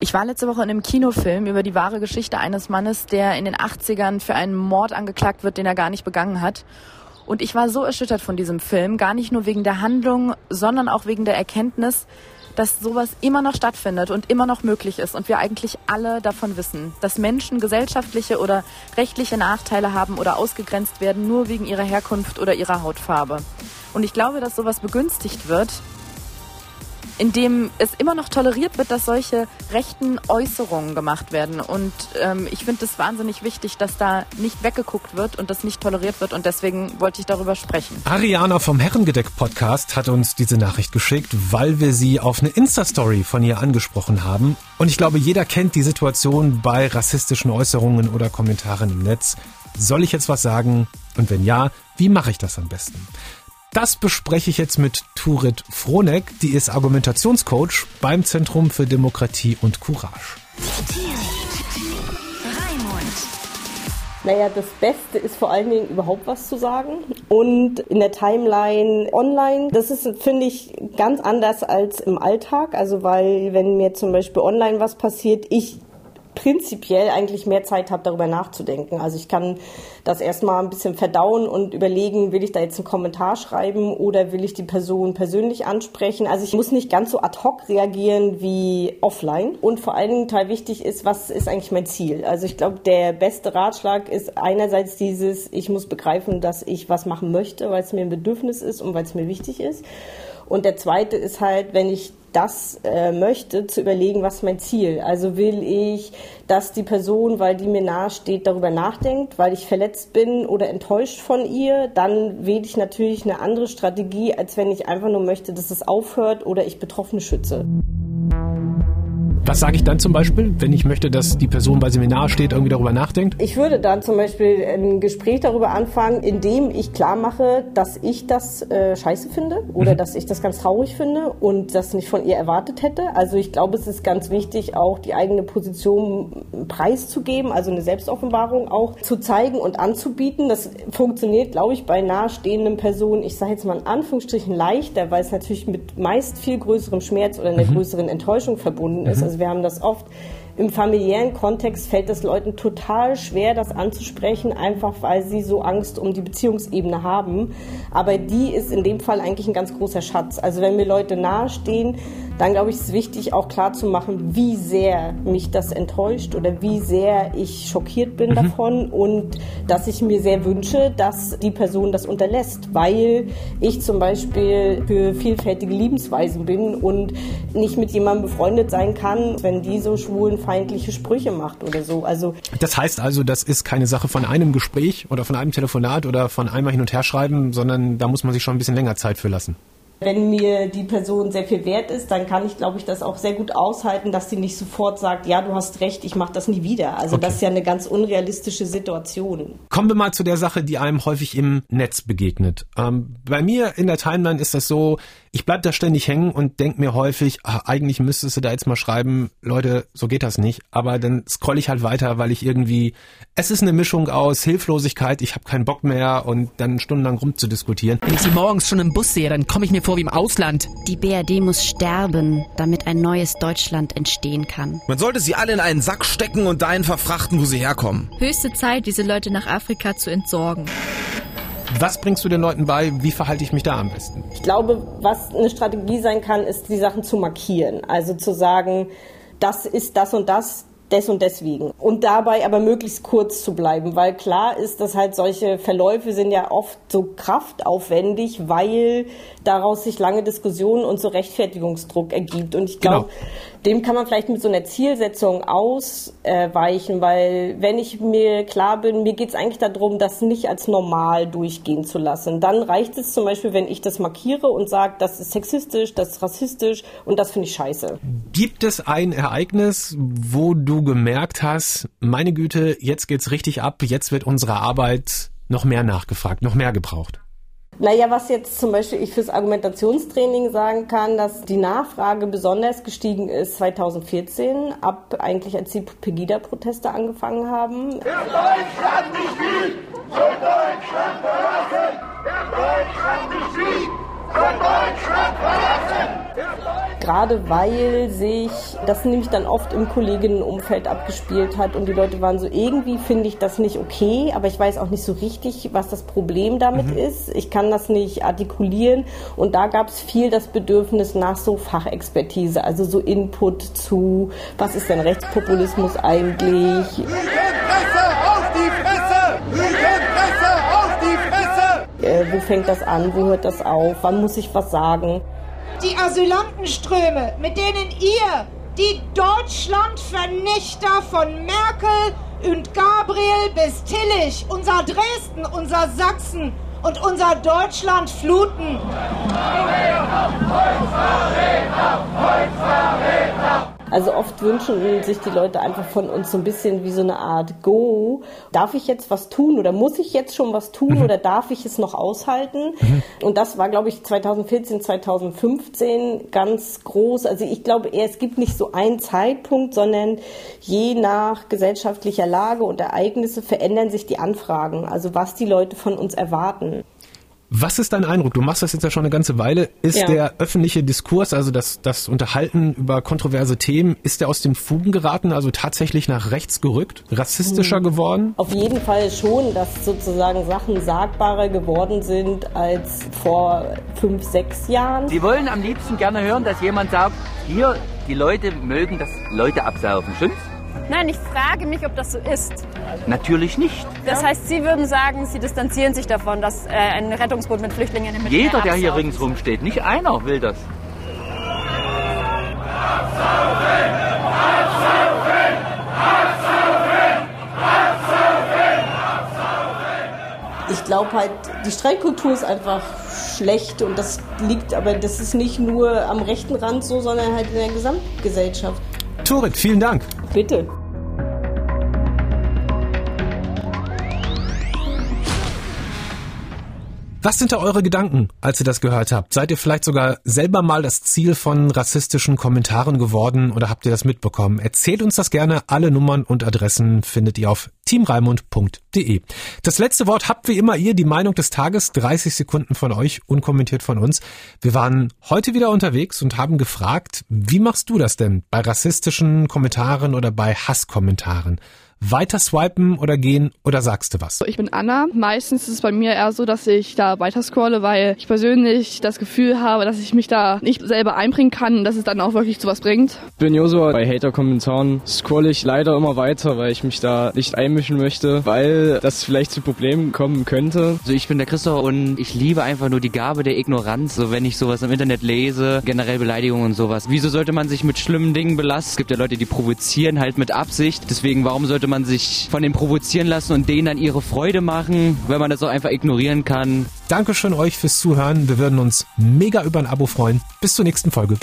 Ich war letzte Woche in einem Kinofilm über die wahre Geschichte eines Mannes, der in den 80ern für einen Mord angeklagt wird, den er gar nicht begangen hat. Und ich war so erschüttert von diesem Film, gar nicht nur wegen der Handlung, sondern auch wegen der Erkenntnis, dass sowas immer noch stattfindet und immer noch möglich ist und wir eigentlich alle davon wissen, dass Menschen gesellschaftliche oder rechtliche Nachteile haben oder ausgegrenzt werden nur wegen ihrer Herkunft oder ihrer Hautfarbe. Und ich glaube, dass sowas begünstigt wird, in dem es immer noch toleriert wird, dass solche rechten Äußerungen gemacht werden. Und ähm, ich finde es wahnsinnig wichtig, dass da nicht weggeguckt wird und das nicht toleriert wird. Und deswegen wollte ich darüber sprechen. Ariana vom Herrengedeck-Podcast hat uns diese Nachricht geschickt, weil wir sie auf eine Insta-Story von ihr angesprochen haben. Und ich glaube, jeder kennt die Situation bei rassistischen Äußerungen oder Kommentaren im Netz. Soll ich jetzt was sagen? Und wenn ja, wie mache ich das am besten? Das bespreche ich jetzt mit Turit Fronek, die ist Argumentationscoach beim Zentrum für Demokratie und Courage. Naja, das Beste ist vor allen Dingen überhaupt was zu sagen. Und in der Timeline online, das ist, finde ich, ganz anders als im Alltag. Also, weil, wenn mir zum Beispiel online was passiert, ich prinzipiell eigentlich mehr Zeit habe, darüber nachzudenken. Also ich kann das erstmal ein bisschen verdauen und überlegen, will ich da jetzt einen Kommentar schreiben oder will ich die Person persönlich ansprechen. Also ich muss nicht ganz so ad hoc reagieren wie offline. Und vor allen Dingen total wichtig ist, was ist eigentlich mein Ziel? Also ich glaube, der beste Ratschlag ist einerseits dieses, ich muss begreifen, dass ich was machen möchte, weil es mir ein Bedürfnis ist und weil es mir wichtig ist. Und der zweite ist halt, wenn ich das äh, möchte, zu überlegen, was mein Ziel. Also will ich, dass die Person, weil die mir nahesteht, darüber nachdenkt, weil ich verletzt bin oder enttäuscht von ihr, dann wähle ich natürlich eine andere Strategie, als wenn ich einfach nur möchte, dass es aufhört oder ich Betroffene schütze. Was sage ich dann zum Beispiel, wenn ich möchte, dass die Person, mir nahe steht, irgendwie darüber nachdenkt? Ich würde dann zum Beispiel ein Gespräch darüber anfangen, indem ich klar mache, dass ich das äh, scheiße finde oder mhm. dass ich das ganz traurig finde und das nicht von ihr erwartet hätte. Also ich glaube, es ist ganz wichtig, auch die eigene Position preiszugeben, also eine Selbstoffenbarung auch zu zeigen und anzubieten. Das funktioniert, glaube ich, bei nahestehenden Personen, ich sage jetzt mal in Anführungsstrichen leichter, weil es natürlich mit meist viel größerem Schmerz oder einer mhm. größeren Enttäuschung verbunden ist. Mhm. Also wir haben das oft im familiären Kontext fällt es Leuten total schwer, das anzusprechen, einfach weil sie so Angst um die Beziehungsebene haben. Aber die ist in dem Fall eigentlich ein ganz großer Schatz. Also wenn mir Leute nahestehen, dann glaube ich, ist es wichtig, auch klar zu machen, wie sehr mich das enttäuscht oder wie sehr ich schockiert bin mhm. davon und dass ich mir sehr wünsche, dass die Person das unterlässt, weil ich zum Beispiel für vielfältige Lebensweisen bin und nicht mit jemandem befreundet sein kann, wenn die so schwulenfeindliche Sprüche macht oder so. Also das heißt also, das ist keine Sache von einem Gespräch oder von einem Telefonat oder von einmal hin und her schreiben, sondern da muss man sich schon ein bisschen länger Zeit für lassen. Wenn mir die Person sehr viel wert ist, dann kann ich, glaube ich, das auch sehr gut aushalten, dass sie nicht sofort sagt, ja, du hast recht, ich mache das nie wieder. Also okay. das ist ja eine ganz unrealistische Situation. Kommen wir mal zu der Sache, die einem häufig im Netz begegnet. Ähm, bei mir in der Timeline ist das so, ich bleib da ständig hängen und denk mir häufig, ach, eigentlich müsstest du da jetzt mal schreiben, Leute, so geht das nicht. Aber dann scroll ich halt weiter, weil ich irgendwie, es ist eine Mischung aus Hilflosigkeit, ich habe keinen Bock mehr und dann stundenlang rumzudiskutieren. Wenn ich sie morgens schon im Bus sehe, dann komme ich mir vor wie im Ausland. Die BRD muss sterben, damit ein neues Deutschland entstehen kann. Man sollte sie alle in einen Sack stecken und dahin verfrachten, wo sie herkommen. Höchste Zeit, diese Leute nach Afrika zu entsorgen. Was bringst du den Leuten bei? Wie verhalte ich mich da am besten? Ich glaube, was eine Strategie sein kann, ist, die Sachen zu markieren. Also zu sagen, das ist das und das, des und deswegen. Und dabei aber möglichst kurz zu bleiben, weil klar ist, dass halt solche Verläufe sind ja oft so kraftaufwendig, weil daraus sich lange Diskussionen und so Rechtfertigungsdruck ergibt. Und ich glaube, genau. dem kann man vielleicht mit so einer Zielsetzung ausweichen, weil wenn ich mir klar bin, mir geht es eigentlich darum, das nicht als normal durchgehen zu lassen. Dann reicht es zum Beispiel, wenn ich das markiere und sage, das ist sexistisch, das ist rassistisch und das finde ich scheiße. Gibt es ein Ereignis, wo du gemerkt hast, meine Güte, jetzt geht's richtig ab, jetzt wird unsere Arbeit noch mehr nachgefragt, noch mehr gebraucht? Naja, was jetzt zum Beispiel ich fürs Argumentationstraining sagen kann, dass die Nachfrage besonders gestiegen ist 2014, ab eigentlich als die Pegida-Proteste angefangen haben. Der Deutschland nicht will, soll Deutschland verlassen! Der Deutschland nicht will, soll Deutschland verlassen! Gerade weil sich das nämlich dann oft im Kolleginnenumfeld abgespielt hat und die Leute waren so, irgendwie finde ich das nicht okay, aber ich weiß auch nicht so richtig, was das Problem damit mhm. ist. Ich kann das nicht artikulieren und da gab es viel das Bedürfnis nach so Fachexpertise, also so Input zu, was ist denn Rechtspopulismus eigentlich? Äh, wo fängt das an? Wo hört das auf? Wann muss ich was sagen? Die Asylantenströme, mit denen ihr, die Deutschlandvernichter von Merkel und Gabriel bis Tillich, unser Dresden, unser Sachsen und unser Deutschland fluten. Volksverräter, Volksverräter, Volksverräter. Also oft wünschen sich die Leute einfach von uns so ein bisschen wie so eine Art Go. Darf ich jetzt was tun oder muss ich jetzt schon was tun mhm. oder darf ich es noch aushalten? Mhm. Und das war, glaube ich, 2014, 2015 ganz groß. Also ich glaube eher, es gibt nicht so einen Zeitpunkt, sondern je nach gesellschaftlicher Lage und Ereignisse verändern sich die Anfragen, also was die Leute von uns erwarten. Was ist dein Eindruck? Du machst das jetzt ja schon eine ganze Weile. Ist ja. der öffentliche Diskurs, also das, das Unterhalten über kontroverse Themen, ist der aus dem Fugen geraten, also tatsächlich nach rechts gerückt, rassistischer hm. geworden? Auf jeden Fall schon, dass sozusagen Sachen sagbarer geworden sind als vor fünf, sechs Jahren. Sie wollen am liebsten gerne hören, dass jemand sagt, hier, die Leute mögen das Leute absaufen, stimmt's? Nein, ich frage mich, ob das so ist. Natürlich nicht. Das heißt, Sie würden sagen, Sie distanzieren sich davon, dass äh, ein Rettungsboot mit Flüchtlingen im Mittelmeer Jeder, der hier ringsrum steht, nicht einer will das. Ich glaube halt, die Streikkultur ist einfach schlecht und das liegt aber, das ist nicht nur am rechten Rand so, sondern halt in der Gesamtgesellschaft. Turit, vielen Dank. Bitte. Was sind da eure Gedanken, als ihr das gehört habt? Seid ihr vielleicht sogar selber mal das Ziel von rassistischen Kommentaren geworden oder habt ihr das mitbekommen? Erzählt uns das gerne. Alle Nummern und Adressen findet ihr auf teamreimund.de. Das letzte Wort habt wie immer ihr, die Meinung des Tages, 30 Sekunden von euch, unkommentiert von uns. Wir waren heute wieder unterwegs und haben gefragt, wie machst du das denn bei rassistischen Kommentaren oder bei Hasskommentaren? Weiter swipen oder gehen oder sagst du was? Ich bin Anna. Meistens ist es bei mir eher so, dass ich da weiter scrolle, weil ich persönlich das Gefühl habe, dass ich mich da nicht selber einbringen kann und dass es dann auch wirklich zu was bringt. Ich bin Josua. Bei Hater-Kommentaren scrolle ich leider immer weiter, weil ich mich da nicht einmischen möchte, weil das vielleicht zu Problemen kommen könnte. Also ich bin der Christoph und ich liebe einfach nur die Gabe der Ignoranz. So wenn ich sowas im Internet lese, generell Beleidigungen und sowas. Wieso sollte man sich mit schlimmen Dingen belasten? Es gibt ja Leute, die provozieren halt mit Absicht. Deswegen, warum sollte man sich von denen provozieren lassen und denen dann ihre Freude machen, wenn man das auch einfach ignorieren kann. Dankeschön euch fürs Zuhören. Wir würden uns mega über ein Abo freuen. Bis zur nächsten Folge.